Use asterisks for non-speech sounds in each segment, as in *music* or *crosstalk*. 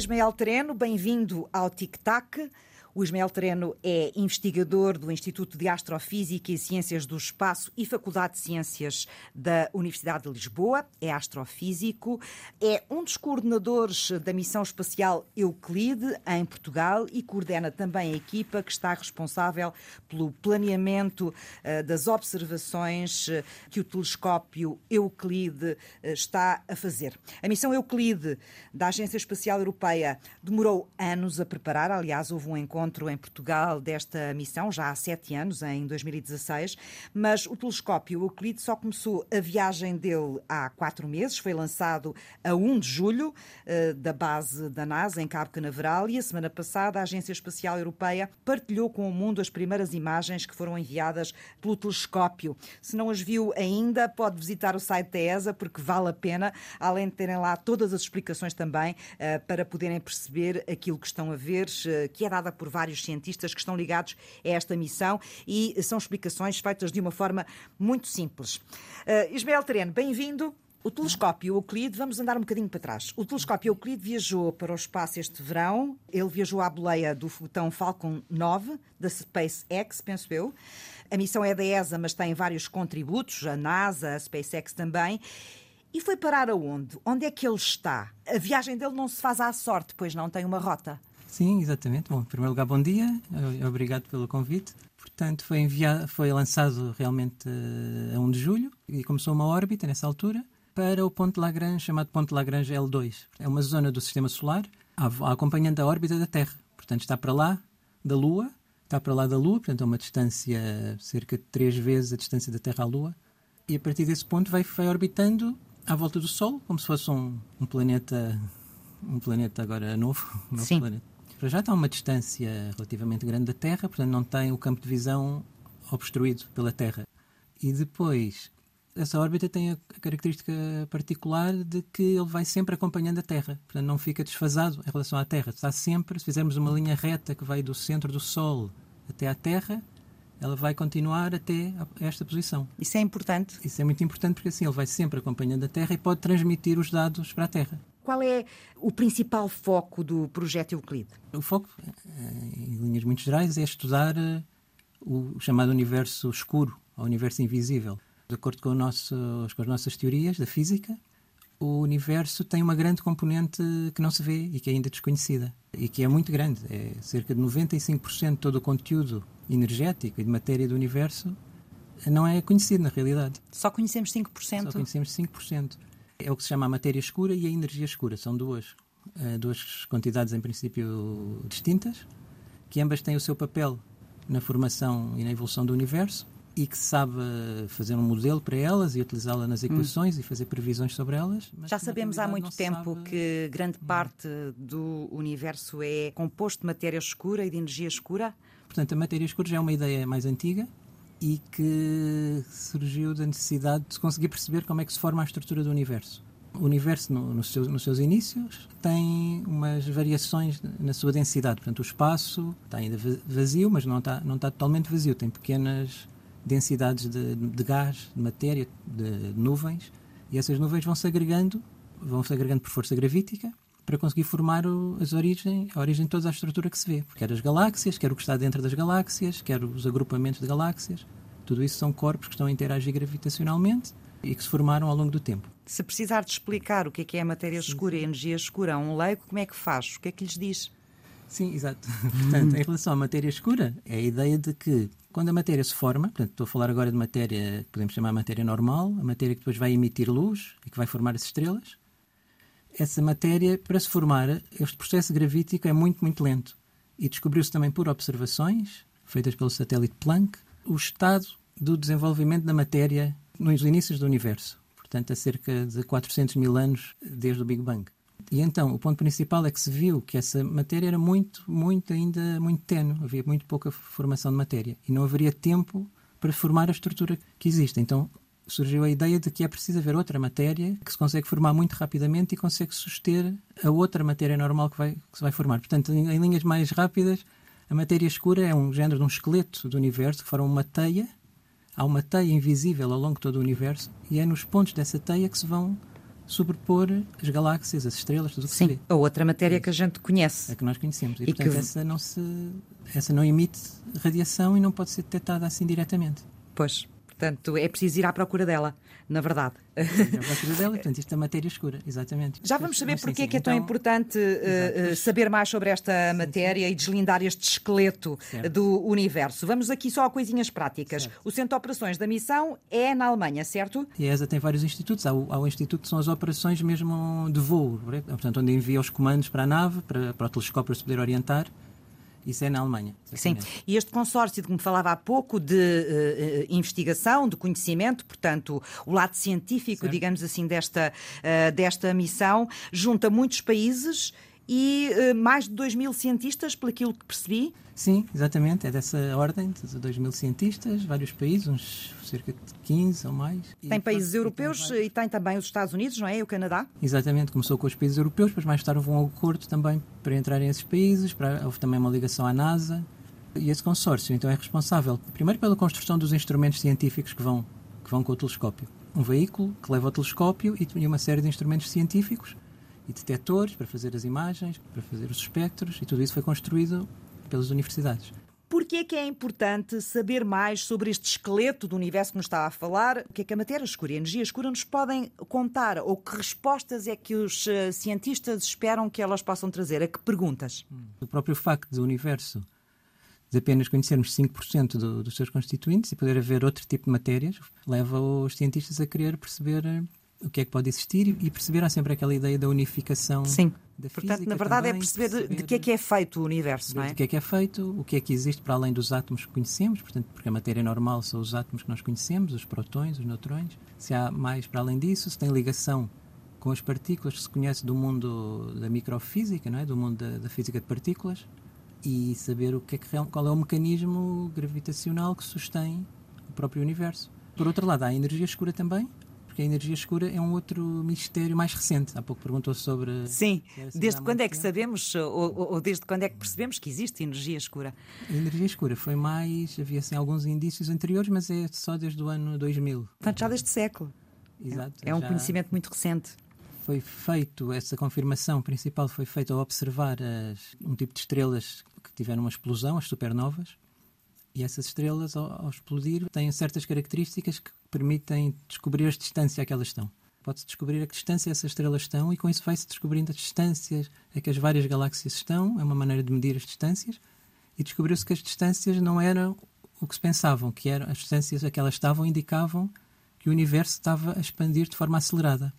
Ismael Tereno, bem-vindo ao Tic Tac. O Ismael Tereno é investigador do Instituto de Astrofísica e Ciências do Espaço e Faculdade de Ciências da Universidade de Lisboa. É astrofísico, é um dos coordenadores da missão espacial Euclide em Portugal e coordena também a equipa que está responsável pelo planeamento uh, das observações uh, que o telescópio Euclide uh, está a fazer. A missão Euclide da Agência Espacial Europeia demorou anos a preparar, aliás, houve um encontro encontro em Portugal desta missão, já há sete anos, em 2016, mas o telescópio Euclide só começou a viagem dele há quatro meses, foi lançado a 1 de julho eh, da base da NASA, em Cabo Canaveral, e a semana passada a Agência Espacial Europeia partilhou com o mundo as primeiras imagens que foram enviadas pelo telescópio. Se não as viu ainda, pode visitar o site da ESA, porque vale a pena, além de terem lá todas as explicações também, eh, para poderem perceber aquilo que estão a ver, eh, que é dada por vários cientistas que estão ligados a esta missão e são explicações feitas de uma forma muito simples. Uh, Ismael Tereno, bem-vindo. O telescópio Euclide, vamos andar um bocadinho para trás. O telescópio Euclide viajou para o espaço este verão. Ele viajou à boleia do foguetão Falcon 9, da SpaceX, penso eu. A missão é da ESA, mas tem vários contributos, a NASA, a SpaceX também. E foi parar aonde? Onde é que ele está? A viagem dele não se faz à sorte, pois não tem uma rota. Sim, exatamente. Bom, em primeiro lugar, bom dia. Obrigado pelo convite. Portanto, foi, enviado, foi lançado realmente uh, a 1 de julho e começou uma órbita nessa altura para o ponto Lagrange, chamado ponto Lagrange L2. É uma zona do Sistema Solar acompanhando a órbita da Terra. Portanto, está para lá da Lua, está para lá da Lua, portanto, a uma distância cerca de três vezes a distância da Terra à Lua. E a partir desse ponto vai, vai orbitando à volta do Sol, como se fosse um, um planeta um planeta agora novo, um novo Sim. planeta para já está a uma distância relativamente grande da Terra, portanto não tem o campo de visão obstruído pela Terra. E depois, essa órbita tem a característica particular de que ele vai sempre acompanhando a Terra, portanto não fica desfasado em relação à Terra. Está sempre, se fizermos uma linha reta que vai do centro do Sol até à Terra, ela vai continuar até esta posição. Isso é importante? Isso é muito importante porque assim ele vai sempre acompanhando a Terra e pode transmitir os dados para a Terra. Qual é o principal foco do projeto Euclide? O foco, eh, em linhas muito gerais, é estudar eh, o chamado universo escuro, o universo invisível. De acordo com, nosso, com as nossas teorias da física, o universo tem uma grande componente que não se vê e que é ainda desconhecida. E que é muito grande. É cerca de 95% de todo o conteúdo energético e de matéria do universo não é conhecido na realidade. Só conhecemos 5%? Só conhecemos 5%. É o que se chama a matéria escura e a energia escura. São duas, uh, duas quantidades, em princípio, distintas, que ambas têm o seu papel na formação e na evolução do universo e que sabe fazer um modelo para elas e utilizá-la nas hum. equações hum. e fazer previsões sobre elas. Já sabemos há muito tempo sabe... que grande hum. parte do universo é composto de matéria escura e de energia escura? Portanto, a matéria escura já é uma ideia mais antiga e que surgiu da necessidade de se conseguir perceber como é que se forma a estrutura do universo. O universo, no, no seu, nos seus inícios, tem umas variações na sua densidade. Portanto, o espaço está ainda vazio, mas não está, não está totalmente vazio. Tem pequenas densidades de, de gás, de matéria, de, de nuvens, e essas nuvens vão se agregando, vão se agregando por força gravítica, para conseguir formar o, as origem, a origem de toda a estrutura que se vê. Quer as galáxias, quer o que está dentro das galáxias, quer os agrupamentos de galáxias. Tudo isso são corpos que estão a interagir gravitacionalmente e que se formaram ao longo do tempo. Se precisar de explicar o que é, que é a matéria sim, escura e a energia escura a um leigo, como é que faz? O que é que lhes diz? Sim, exato. *laughs* portanto, em relação à matéria escura, é a ideia de que quando a matéria se forma, portanto, estou a falar agora de matéria que podemos chamar matéria normal, a matéria que depois vai emitir luz e que vai formar as estrelas, essa matéria, para se formar, este processo gravítico é muito, muito lento. E descobriu-se também por observações feitas pelo satélite Planck o estado do desenvolvimento da matéria nos inícios do universo. Portanto, há cerca de 400 mil anos desde o Big Bang. E então, o ponto principal é que se viu que essa matéria era muito, muito, ainda muito tenue. Havia muito pouca formação de matéria. E não haveria tempo para formar a estrutura que existe. Então, surgiu a ideia de que é preciso haver outra matéria que se consegue formar muito rapidamente e consegue suster a outra matéria normal que, vai, que se vai formar. Portanto, em, em linhas mais rápidas, a matéria escura é um género de um esqueleto do universo que forma uma teia. Há uma teia invisível ao longo de todo o universo e é nos pontos dessa teia que se vão sobrepor as galáxias, as estrelas, tudo o que Sim, se vê. a outra matéria que a gente conhece. É que nós conhecemos. E, E portanto, que- essa, não se, essa não emite radiação e não pode ser detectada assim diretamente. Pois, portanto, é preciso ir à procura dela, na verdade. Já procura dela, portanto, isto é matéria escura, exatamente. Já vamos saber Mas sim, porque é sim. que é tão Então, importante eh, eh, Exato. saber mais sobre esta matéria e deslindar este esqueleto Certo. do universo. Vamos aqui só a coisinhas práticas. Certo. O centro de operações da missão é na Alemanha, certo? E a ESA tem vários institutos. Há o, há o instituto que são as operações mesmo de voo, portanto, onde envia os comandos para a nave, para, para o telescópio se poder orientar. Isso é na Alemanha. Sim. exatamente. E este consórcio de que me falava há pouco de eh, investigação, de conhecimento, portanto, o lado científico, Certo. digamos assim, desta, eh, desta missão, junta muitos países e eh, mais de 2 mil cientistas, pelo aquilo que percebi. Sim, exatamente. É dessa ordem, de 2 mil cientistas, vários países, uns cerca de 15 ou mais. Tem países tem europeus vários- e tem também os Estados Unidos, não é? E o Canadá. Exatamente, começou com os países europeus, depois mais tarde houve um acordo também para entrar em esses países, para, houve também uma ligação à NASA. E esse consórcio então é responsável, primeiro, pela construção dos instrumentos científicos que vão, que vão com o telescópio. Um veículo que leva o telescópio e uma série de instrumentos científicos e detectores para fazer as imagens, para fazer os espectros, e tudo isso foi construído pelas universidades. Porquê é que é importante saber mais sobre este esqueleto do universo que nos está a falar? O que é que a matéria escura e a energia escura nos podem contar? Ou que respostas é que os eh, cientistas esperam que elas possam trazer? A que perguntas? O próprio facto do universo de apenas conhecermos 5% do, dos seus constituintes e poder haver outro tipo de matérias leva os cientistas a querer perceber eh, o que é que pode existir e, perceber há sempre aquela ideia da unificação Sim. da Portanto, física na verdade, é também, perceber de, de que é que é feito o universo, não é? do que é que é feito, o que é que existe para além dos átomos que conhecemos, portanto, porque a matéria normal são os átomos que nós conhecemos, os protões, os neutrões. Se há mais para além disso, se tem ligação com as partículas que se conhece do mundo da microfísica, não é? do mundo da, da física de partículas, e saber o que é que, qual é o mecanismo gravitacional que sustém o próprio universo. Por outro lado, há a energia escura também, porque a energia escura é um outro mistério mais recente. Há pouco perguntou sobre. Sim. Desde quando é que sabemos, ou, ou- ou desde quando é que percebemos que existe energia escura? A energia escura foi mais. Havia assim, alguns indícios anteriores, mas é só desde o ano 2000. Portanto, já deste século. Exato. É um já conhecimento muito recente. Foi feito, essa confirmação principal foi feita ao observar as- um tipo de estrelas que tiveram uma explosão, as supernovas. E essas estrelas, ao, ao explodir, têm certas características que permitem descobrir a distância a que elas estão. Pode-se descobrir a que distância essas estrelas estão e com isso vai-se descobrindo as distâncias a que as várias galáxias estão. É uma maneira de medir as distâncias. E descobriu-se que as distâncias não eram o que se pensavam, que eram as distâncias a que elas estavam indicavam que o universo estava a expandir de forma acelerada.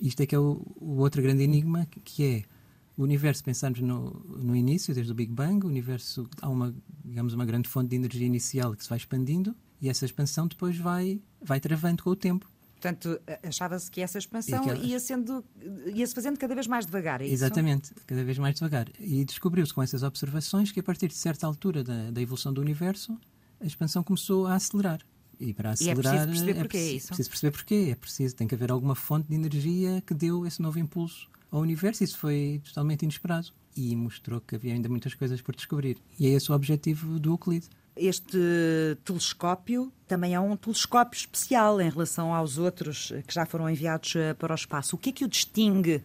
Isto é que é o, o outro grande enigma, que- é o universo, pensarmos no, no início, desde o Big Bang, o universo, há uma, digamos, uma grande fonte de energia inicial que se vai expandindo e essa expansão depois vai, vai travando com o tempo. Portanto, achava-se que essa expansão aquelas- ia sendo, ia-se fazendo cada vez mais devagar, é isso? Exatamente, cada vez mais devagar. E descobriu-se com essas observações que a partir de certa altura da, da evolução do universo, a expansão começou a acelerar. E para E é acelerar preciso perceber porquê, é preci- isso? preciso perceber porquê. É preciso, tem que haver alguma fonte de energia que deu esse novo impulso ao universo. Isso foi totalmente inesperado e mostrou que havia ainda muitas coisas por descobrir. E é esse o objetivo do Euclide. Este telescópio também é um telescópio especial em relação aos outros eh, que já foram enviados eh, para o espaço. O que é que o distingue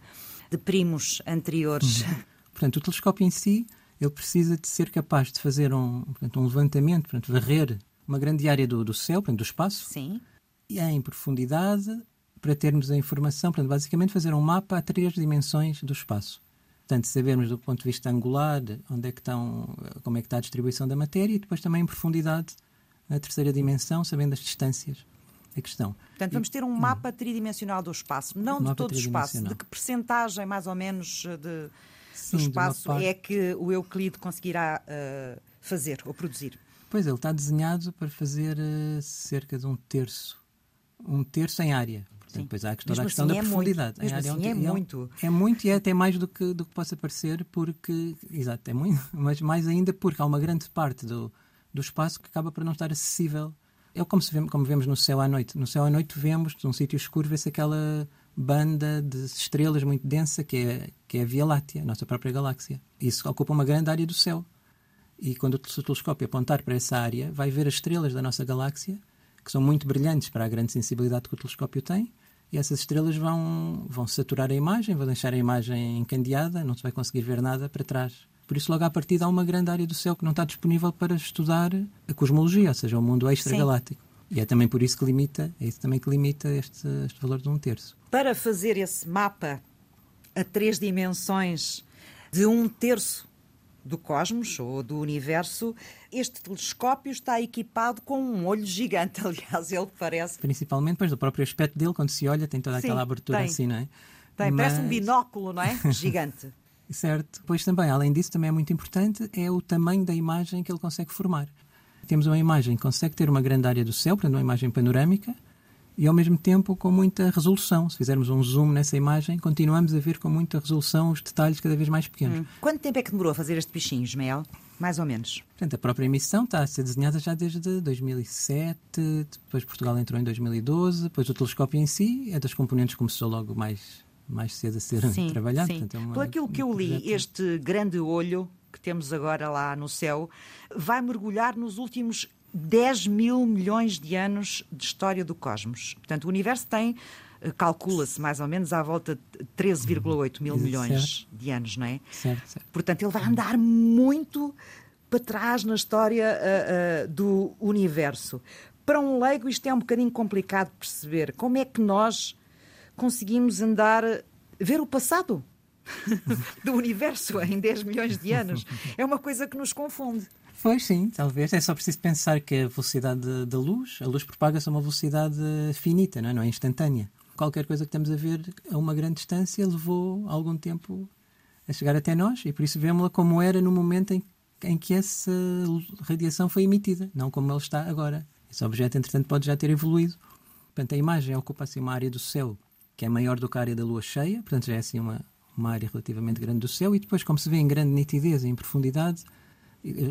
de primos anteriores? Portanto, o telescópio em si, ele precisa de ser capaz de fazer um, portanto, um levantamento, portanto, varrer uma grande área do, do céu, portanto, do espaço, Sim. e em profundidade para termos a informação, portanto, basicamente fazer um mapa a três dimensões do espaço. Portanto, sabermos do ponto de vista angular onde é que estão, como é que está a distribuição da matéria e depois também em profundidade na terceira dimensão, sabendo as distâncias a questão. Portanto, vamos ter um mapa tridimensional do espaço, não de Mapa todo o espaço. De que percentagem, mais ou menos, eh, de, Sim, do de espaço parte- é que o Euclide conseguirá eh, fazer ou produzir? Pois, ele está desenhado para fazer eh, cerca de um terço. Um terço em área. Sim. depois há a questão, assim da é muito. profundidade. Em Mesmo assim é um- muito. É muito e é até mais do que, do que possa parecer, porque. Exato, é muito, *laughs* mas mais ainda porque há uma grande parte do, do espaço que acaba por não estar acessível. É como, se vê, como vemos no céu à noite. No céu à noite vemos, num sítio escuro, vê-se aquela banda de estrelas muito densa que é, que é a Via Láctea, a nossa própria galáxia. Isso ocupa uma grande área do céu. E quando o telescópio apontar para essa área, vai ver as estrelas da nossa galáxia, que são muito brilhantes para a grande sensibilidade que o telescópio tem, e essas estrelas vão, vão saturar a imagem, vão deixar a imagem encandeada, não se vai conseguir ver nada para trás. Por isso, logo à partida, há uma grande área do céu que não está disponível para estudar a cosmologia, ou seja, o mundo extragaláctico. E é também por isso que limita, é isso também que limita este, este valor de um terço. Para fazer esse mapa a três dimensões de um terço do cosmos ou do universo, este telescópio está equipado com um olho gigante, *laughs* aliás, ele parece. Principalmente depois do próprio aspecto dele, quando se olha, tem toda aquela Sim, abertura tem. assim, não é? Tem, Mas... parece um binóculo, não é? *laughs* Gigante. certo. Pois também, além disso, também é muito importante é o tamanho da imagem que ele consegue formar. Temos uma imagem que consegue ter uma grande área do céu, portanto, uma imagem panorâmica, e ao mesmo tempo com muita resolução. Se fizermos um zoom nessa imagem, continuamos a ver com muita resolução os detalhes cada vez mais pequenos. Hum. Quanto tempo é que demorou a fazer este bichinho, Ismael? Mais ou menos. Portanto, a própria emissão está a ser desenhada já desde 2007, depois Portugal entrou em 2012, depois o telescópio em si é das componentes que começou logo mais, mais cedo a ser sim, *laughs* trabalhado. Sim. Portanto, é uma, Por aquilo que eu li, este grande olho que temos agora lá no céu vai mergulhar nos últimos 10 mil milhões de anos de história do cosmos. Portanto, o universo tem, eh, calcula-se mais ou menos à volta de 13,8 mil milhões certo. de anos, não é? Certo, certo. Portanto, ele vai andar muito para trás na história uh, uh, do universo. Para um leigo, isto é um bocadinho complicado de perceber. Como é que nós conseguimos andar, ver o passado? *laughs* do universo em 10 milhões de anos. É uma coisa que nos confunde. Pois sim, talvez. É só preciso pensar que a velocidade da luz, a luz propaga-se a uma velocidade finita, não é? não é instantânea. Qualquer coisa que estamos a ver a uma grande distância levou algum tempo a chegar até nós e por isso vemos-la como era no momento em, em que essa radiação foi emitida, não como ele está agora. Esse objeto, entretanto, pode já ter evoluído. Portanto, a imagem ocupa assim uma área do céu que é maior do que a área da lua cheia, portanto, já é assim uma, uma área relativamente grande do céu, e depois, como se vê em grande nitidez e em profundidade,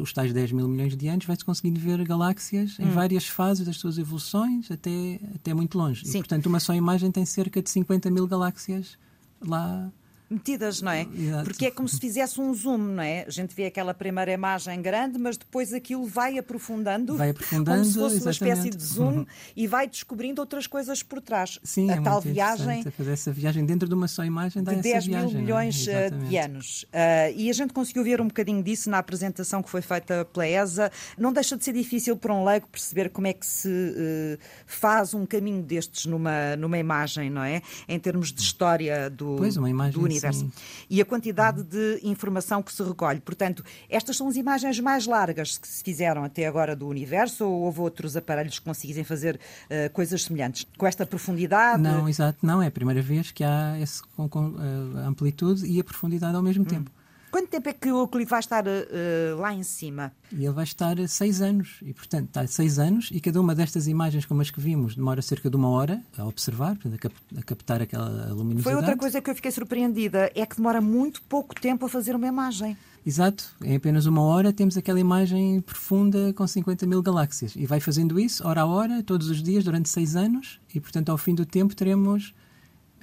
os tais 10 mil milhões de anos, vai-se conseguindo ver galáxias em hum. várias fases das suas evoluções, até, até muito longe. Sim. E, portanto, uma só imagem tem cerca de 50 mil galáxias lá metidas, não é? Exato. Porque é como se fizesse um zoom, não é? A gente vê aquela primeira imagem grande, mas depois aquilo vai aprofundando, vai aprofundando como se fosse exatamente. uma espécie de zoom e vai descobrindo outras coisas por trás. Sim, a é tal viagem. Fazer essa viagem dentro de uma só imagem de 10 mil viagem, é? milhões é? de anos. Uh, e a gente conseguiu ver um bocadinho disso na apresentação que foi feita pela ESA. Não deixa de ser difícil para um leigo perceber como é que se uh, faz um caminho destes numa, numa imagem, não é? Em termos de história do, pois, uma imagem, do universo. Sim e a quantidade de informação que se recolhe. Portanto, estas são as imagens mais largas que se fizeram até agora do universo ou houve outros aparelhos que conseguissem fazer uh, coisas semelhantes? Com esta profundidade? Não, exato, não. É a primeira vez que há essa uh, amplitude e a profundidade ao mesmo hum. tempo. Quanto tempo é que o Euclide vai estar uh, lá em cima? E ele vai estar seis anos. E, portanto, está seis anos e cada uma destas imagens, como as que vimos, demora cerca de uma hora a observar, portanto, a, cap a captar aquela luminosidade. Foi outra coisa que eu fiquei surpreendida, é que demora muito pouco tempo a fazer uma imagem. Exato, em apenas uma hora temos aquela imagem profunda com 50 mil galáxias. E vai fazendo isso, hora a hora, todos os dias, durante seis anos, e portanto, ao fim do tempo, teremos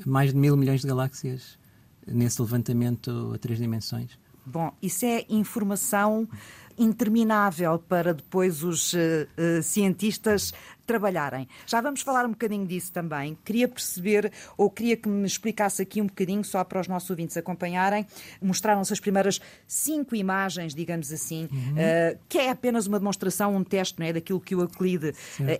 mais de mil milhões de galáxias nesse levantamento a três dimensões. Bom, isso é informação interminável para depois os uh, cientistas trabalharem. Já vamos falar um bocadinho disso também. Queria perceber, ou queria que me explicasse aqui um bocadinho, só para os nossos ouvintes acompanharem. Mostraram-se as primeiras cinco imagens, digamos assim, uhum. uh, que é apenas uma demonstração, um teste não é, daquilo que o Euclide uh,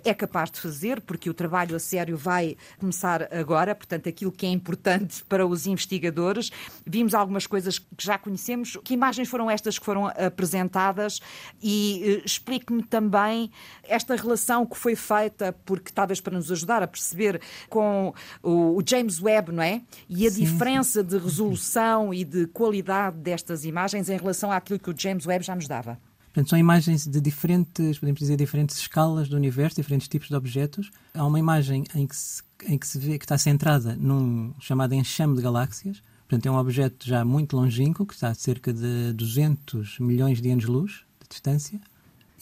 é capaz de fazer, porque o trabalho a sério vai começar agora, portanto, aquilo que é importante *laughs* para os investigadores. Vimos algumas coisas que já conhecemos. Que imagens foram estas que foram apresentadas? E uh, explique-me também esta relação que foi feita feita porque talvez para nos ajudar a perceber com o, James Webb, não é? E a sim, diferença sim. de resolução e de qualidade destas imagens em relação àquilo que o James Webb já nos dava. Portanto, são imagens de diferentes, podemos dizer, diferentes escalas do universo, diferentes tipos de objetos. Há uma imagem em que se, em que se vê que está centrada num chamado enxame de galáxias. Portanto, é um objeto já muito longínquo, que está a cerca de 200 milhões de anos-luz de distância.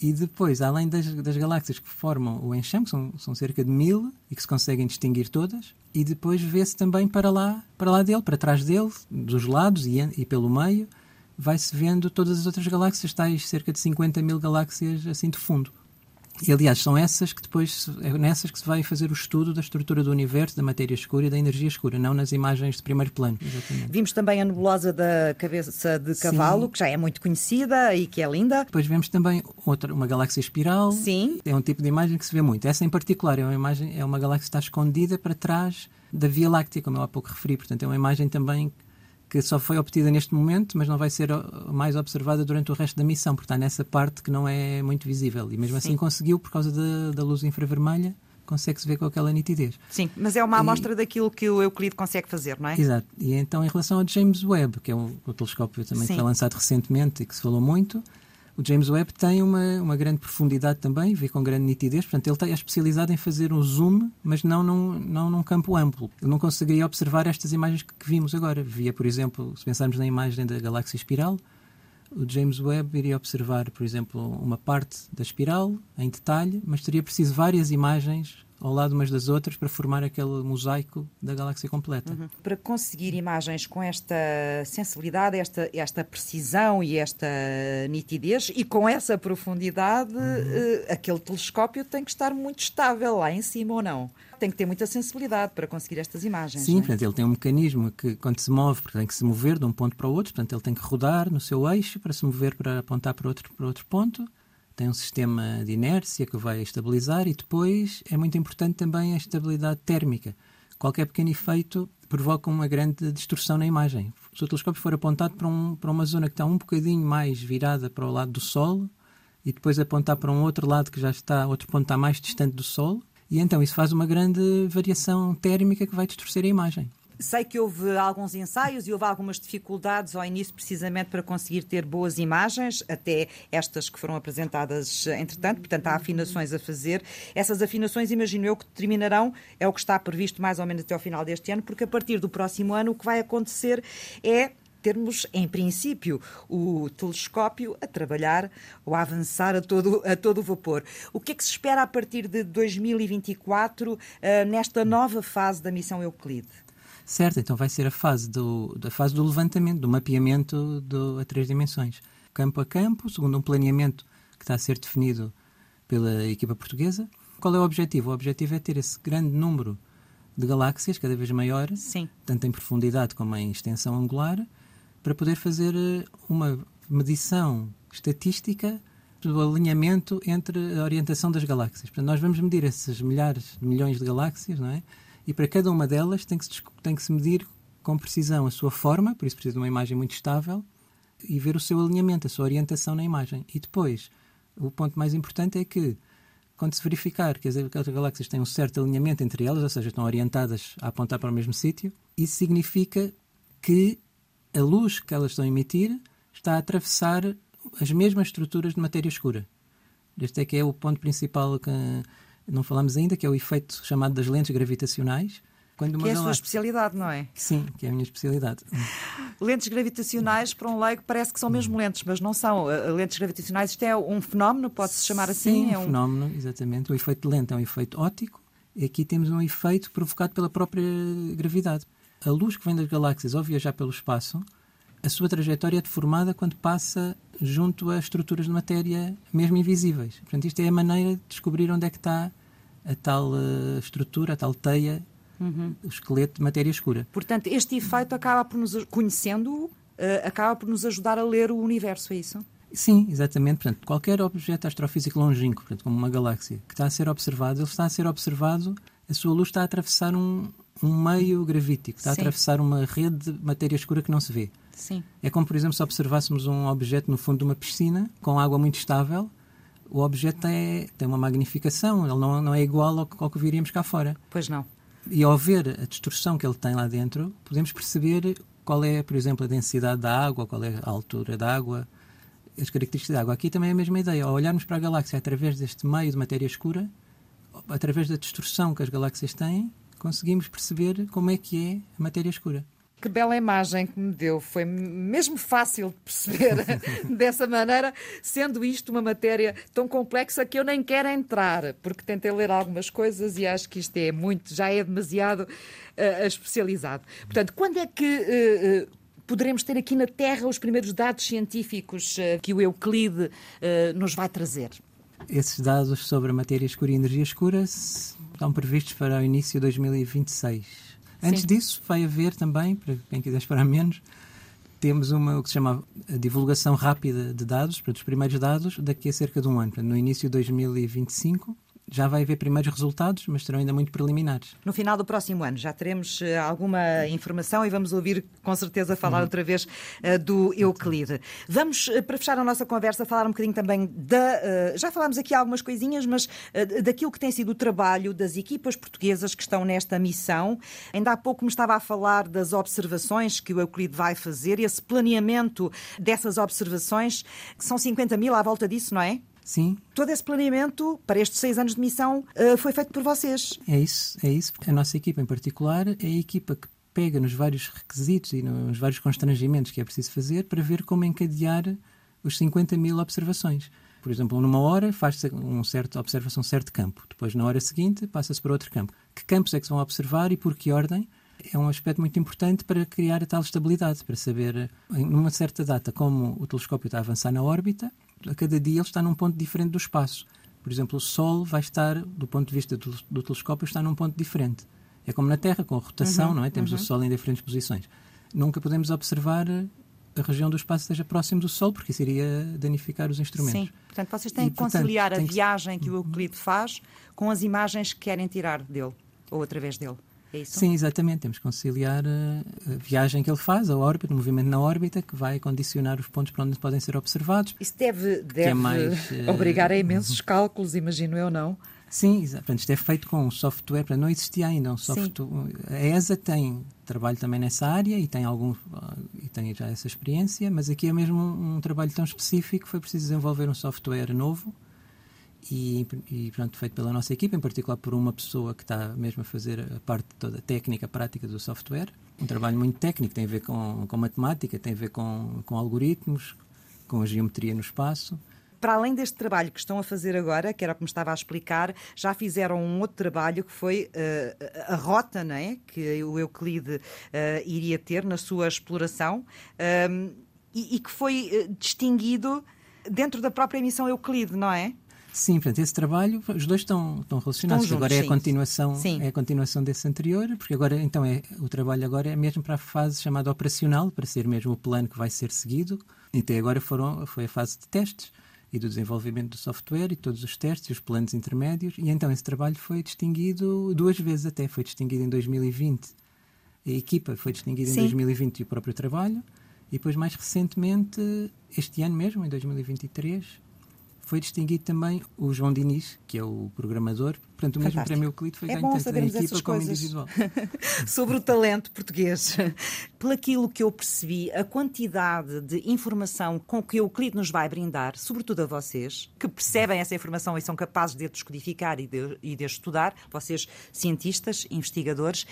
E depois, além das, das galáxias que formam o enxame, são, são cerca de mil e que se conseguem distinguir todas, e depois vê-se também para lá, para lá dele, para trás dele, dos lados e, e pelo meio, vai-se vendo todas as outras galáxias, tais cerca de 50 mil galáxias assim de fundo. E, aliás, são essas que depois, é nessas que se vai fazer o estudo da estrutura do universo, da matéria escura e da energia escura, não nas imagens de primeiro plano. Exatamente. Vimos também a nebulosa da cabeça de cavalo, Sim. que já é muito conhecida e que é linda. Depois vemos também outra, uma galáxia espiral. Sim. É um tipo de imagem que se vê muito. Essa em particular é uma imagem, é uma galáxia que está escondida para trás da Via Láctea, como eu há pouco referi. Portanto, é uma imagem também que só foi obtida neste momento, mas não vai ser mais observada durante o resto da missão, porque está nessa parte que não é muito visível. E mesmo assim Sim. conseguiu, por causa da, da luz infravermelha, consegue-se ver com aquela nitidez. Sim, mas é uma amostra e... daquilo que o Euclide consegue fazer, não é? Exato. E então, em relação ao James Webb, que é o, o telescópio também Sim. que foi lançado recentemente e que se falou muito, o James Webb tem uma, uma grande profundidade também, vê com grande nitidez, portanto ele é especializado em fazer um zoom, mas não num, não num campo amplo. Ele não conseguiria observar estas imagens que, que vimos agora. Via, por exemplo, se pensarmos na imagem da galáxia espiral, o James Webb iria observar, por exemplo, uma parte da espiral em detalhe, mas teria preciso várias imagens ao lado umas das outras para formar aquele mosaico da galáxia completa. Uhum. Para conseguir imagens com esta sensibilidade, esta, esta precisão e esta nitidez e com essa profundidade, uhum. uh, aquele telescópio tem que estar muito estável lá em cima ou não? Tem que ter muita sensibilidade para conseguir estas imagens. Sim, é? portanto, ele tem um mecanismo que, quando se move, tem que se mover de um ponto para o outro, portanto, ele tem que rodar no seu eixo para se mover para apontar para outro, para outro ponto tem um sistema de inércia que vai estabilizar e depois é muito importante também a estabilidade térmica. Qualquer pequeno efeito provoca uma grande distorção na imagem. Se o telescópio for apontado para, um, para uma zona que está um bocadinho mais virada para o lado do Sol e depois apontar para um outro lado que já está, outro ponto está mais distante do Sol, e então isso faz uma grande variação térmica que vai distorcer a imagem. Sei que houve alguns ensaios e houve algumas dificuldades ao início, precisamente para conseguir ter boas imagens, até estas que foram apresentadas entretanto, portanto, há afinações a fazer. Essas afinações, imagino eu, que terminarão, é o que está previsto mais ou menos até ao final deste ano, porque a partir do próximo ano o que vai acontecer é termos, em princípio, o telescópio a trabalhar ou a avançar a todo, a todo vapor. O que é que se espera a partir de 2024 uh, eh, nesta nova fase da missão Euclide? Certo, então vai ser a fase do, da fase do levantamento, do mapeamento do, a três dimensões. Campo a campo, segundo um planeamento que está a ser definido pela equipa portuguesa. Qual é o objetivo? O objetivo é ter esse grande número de galáxias, cada vez maior, Sim. tanto em profundidade como em extensão angular, para poder fazer eh, uma medição estatística do alinhamento entre a orientação das galáxias. Portanto, nós vamos medir esses milhares, milhões de galáxias, não é? E para cada uma delas tem que, se, tem que se medir com precisão a sua forma, por isso precisa de uma imagem muito estável, e ver o seu alinhamento, a sua orientação na imagem. E depois, o ponto mais importante é que, quando se verificar que as, as galáxias têm um certo alinhamento entre elas, ou seja, estão orientadas a apontar para o mesmo sítio, isso significa que a luz que elas estão a emitir está a atravessar as mesmas estruturas de matéria escura. Este é que é o ponto principal que não falamos ainda, que é o efeito chamado das lentes gravitacionais. Quando que é a sua especialidade, não é? Sim, que é a minha especialidade. *laughs* Lentes gravitacionais, para um leigo, parece que são mesmo lentes, mas não são. Lentes gravitacionais, isto é um fenómeno, pode-se chamar assim? Sim, é um fenómeno, exatamente. O efeito de lente é um efeito óptico, e aqui temos um efeito provocado pela própria gravidade. A luz que vem das galáxias ao viajar pelo espaço, a sua trajetória é deformada quando passa junto a estruturas de matéria mesmo invisíveis. Portanto, isto é a maneira de descobrir onde é que está a tal uh, estrutura, a tal teia, uhum. o esqueleto de matéria escura. Portanto, este efeito acaba por nos, conhecendo-o, uh, acaba por nos ajudar a ler o universo, é isso? Sim, exatamente. Portanto, qualquer objeto astrofísico longínquo, portanto, como uma galáxia, que está a ser observado, ele está a ser observado, a sua luz está a atravessar um, um meio gravítico, está Sim. a atravessar uma rede de matéria escura que não se vê. Sim. É como, por exemplo, se observássemos um objeto no fundo de uma piscina com água muito estável, o objeto é, tem uma magnificação, ele não, não é igual ao, ao que viríamos cá fora. Pois não. E ao ver a distorção que ele tem lá dentro, podemos perceber qual é, por exemplo, a densidade da água, qual é a altura da água, as características da água. Aqui também é a mesma ideia. Ao olharmos para a galáxia através deste meio de matéria escura, através da distorção que as galáxias têm, conseguimos perceber como é que é a matéria escura. Que bela imagem que me deu. Foi mesmo fácil de perceber *laughs* dessa maneira, sendo isto uma matéria tão complexa que eu nem quero entrar, porque tentei ler algumas coisas e acho que isto é muito, já é demasiado uh, especializado. Portanto, quando é que. Uh, poderemos ter aqui na Terra os primeiros dados científicos que o Euclide nos vai trazer? Esses dados sobre a matéria escura e energia escura estão previstos para o início de 2026. Antes Sim. disso, vai haver também, para quem quiser esperar menos, temos uma, o que se chama a divulgação rápida de dados, para os primeiros dados, daqui a cerca de um ano. No início de 2025, já vai haver primeiros resultados, mas serão ainda muito preliminares. No final do próximo ano já teremos uh, alguma informação e vamos ouvir com certeza falar uhum. outra vez uh, do Euclide. Vamos, uh, para fechar a nossa conversa, falar um bocadinho também da. já falámos aqui algumas coisinhas, mas daquilo que tem sido o trabalho das equipas portuguesas que estão nesta missão. Ainda há pouco me estava a falar das observações que o Euclide vai fazer, esse planeamento dessas observações, que são 50 mil à volta disso, não é? Sim. Todo esse planeamento para estes seis anos de missão uh, foi feito por vocês. É isso, é isso. A nossa equipa em particular é a equipa que pega nos vários requisitos e nos vários constrangimentos que é preciso fazer para ver como encadear os 50 mil observações. Por exemplo, numa hora faz-se um certo, observa-se um certo campo. Depois, na hora seguinte, passa-se para outro campo. Que campos é que se vão observar e por que ordem? É um aspecto muito importante para criar a tal estabilidade, para saber, numa certa data, como o telescópio está a avançar na órbita a cada dia ele está num ponto diferente do espaço. Por exemplo, o Sol vai estar, do ponto de vista do, do telescópio, está num ponto diferente. É como na Terra, com a rotação, uhum, não é? Temos uhum. o Sol em diferentes posições. Nunca podemos observar a região do espaço esteja próximo do Sol, porque isso iria danificar os instrumentos. Sim, portanto, vocês têm e, que conciliar portanto, a viagem que... que o Euclide faz com as imagens que querem tirar dele, ou através dele. É isso? Sim, exatamente. Temos que conciliar eh, a viagem que ele faz, a órbita, o movimento na órbita, que vai condicionar os pontos para onde podem ser observados. Isso deve, é deve é mais, uh... obrigar a imensos cálculos, imagino eu, não? Sim, portanto, isto é feito com um software, não existia ainda um software. A ESA tem trabalho também nessa área e tem algum e tem já essa experiência, mas aqui é mesmo um, um trabalho tão específico que foi preciso desenvolver um software novo e, e pronto, feito pela nossa equipa, em particular por uma pessoa que está mesmo a fazer a parte toda técnica, prática do software. Um trabalho muito técnico, tem a ver com, com matemática, tem a ver com, com algoritmos, com a geometria no espaço para além deste trabalho que estão a fazer agora, que era o que me estava a explicar, já fizeram um outro trabalho que foi uh, a rota não é? que o Euclide uh, iria ter na sua exploração um, e, e, que foi uh, distinguido dentro da própria missão Euclide, não é? Sim, portanto, esse trabalho, os dois estão, estão relacionados. Estão juntos, agora é a continuação, sim. é a continuação desse anterior, porque agora então é o trabalho agora é mesmo para a fase chamada operacional, para ser mesmo o plano que vai ser seguido. Até agora foram foi a fase de testes e do desenvolvimento do software e todos os testes e os planos intermédios. E então esse trabalho foi distinguido duas vezes até, foi distinguido em 2020. A equipa foi distinguida sim. em 2020 e o próprio trabalho. E depois, mais recentemente, este ano mesmo, em 2023, foi distinguido também o João Diniz, que é o programador. Portanto, o mesmo Fantástico. prémio Euclide foi é ganho tanto na equipa como individual. *laughs* Sobre o talento português. Pelaquilo que eu percebi, a quantidade de informação com que o Euclide nos vai brindar, sobretudo a vocês, que percebem essa informação e são capazes de a descodificar e de, e de estudar, vocês cientistas, investigadores,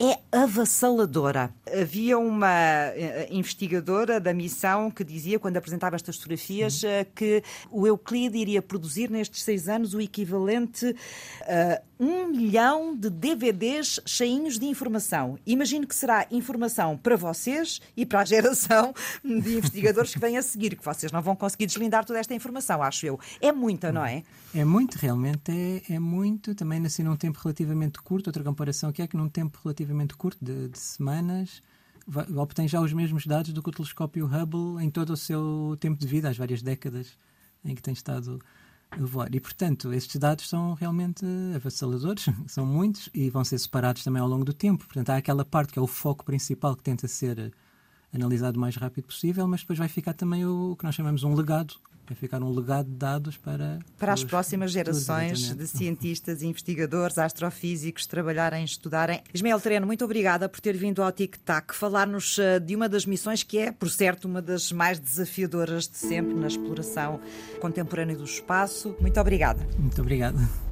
é avassaladora. Havia uma eh, investigadora da missão que dizia, quando apresentava estas fotografias, eh, que o Euclide iria produzir nestes seis anos o equivalente a um milhão de DVDs cheinhos de informação. Imagino que será informação para vocês e para a geração de investigadores que vêm a seguir, que vocês não vão conseguir deslindar toda esta informação, acho eu. É muita, não é? É muito, realmente é, é muito. Também nasci num tempo relativamente curto. Outra comparação que é que num tempo relativamente curto, de, de semanas, obtém já os mesmos dados do que o telescópio Hubble em todo o seu tempo de vida, as várias décadas em que tem estado E, portanto, estes dados são realmente avassaladores, *laughs* são muitos e vão ser separados também ao longo do tempo. Portanto, há aquela parte que é o foco principal que tenta ser analisado o mais rápido possível, mas depois vai ficar também o que nós chamamos um legado, vai ficar um legado de dados para... Para as próximas gerações de cientistas, investigadores, astrofísicos trabalharem, estudarem. Ismael Tereno, muito obrigada por ter vindo ao Tic Tac falar-nos eh, de uma das missões que é, por certo, uma das mais desafiadoras de sempre na exploração contemporânea do espaço. Muito obrigada. Muito obrigado.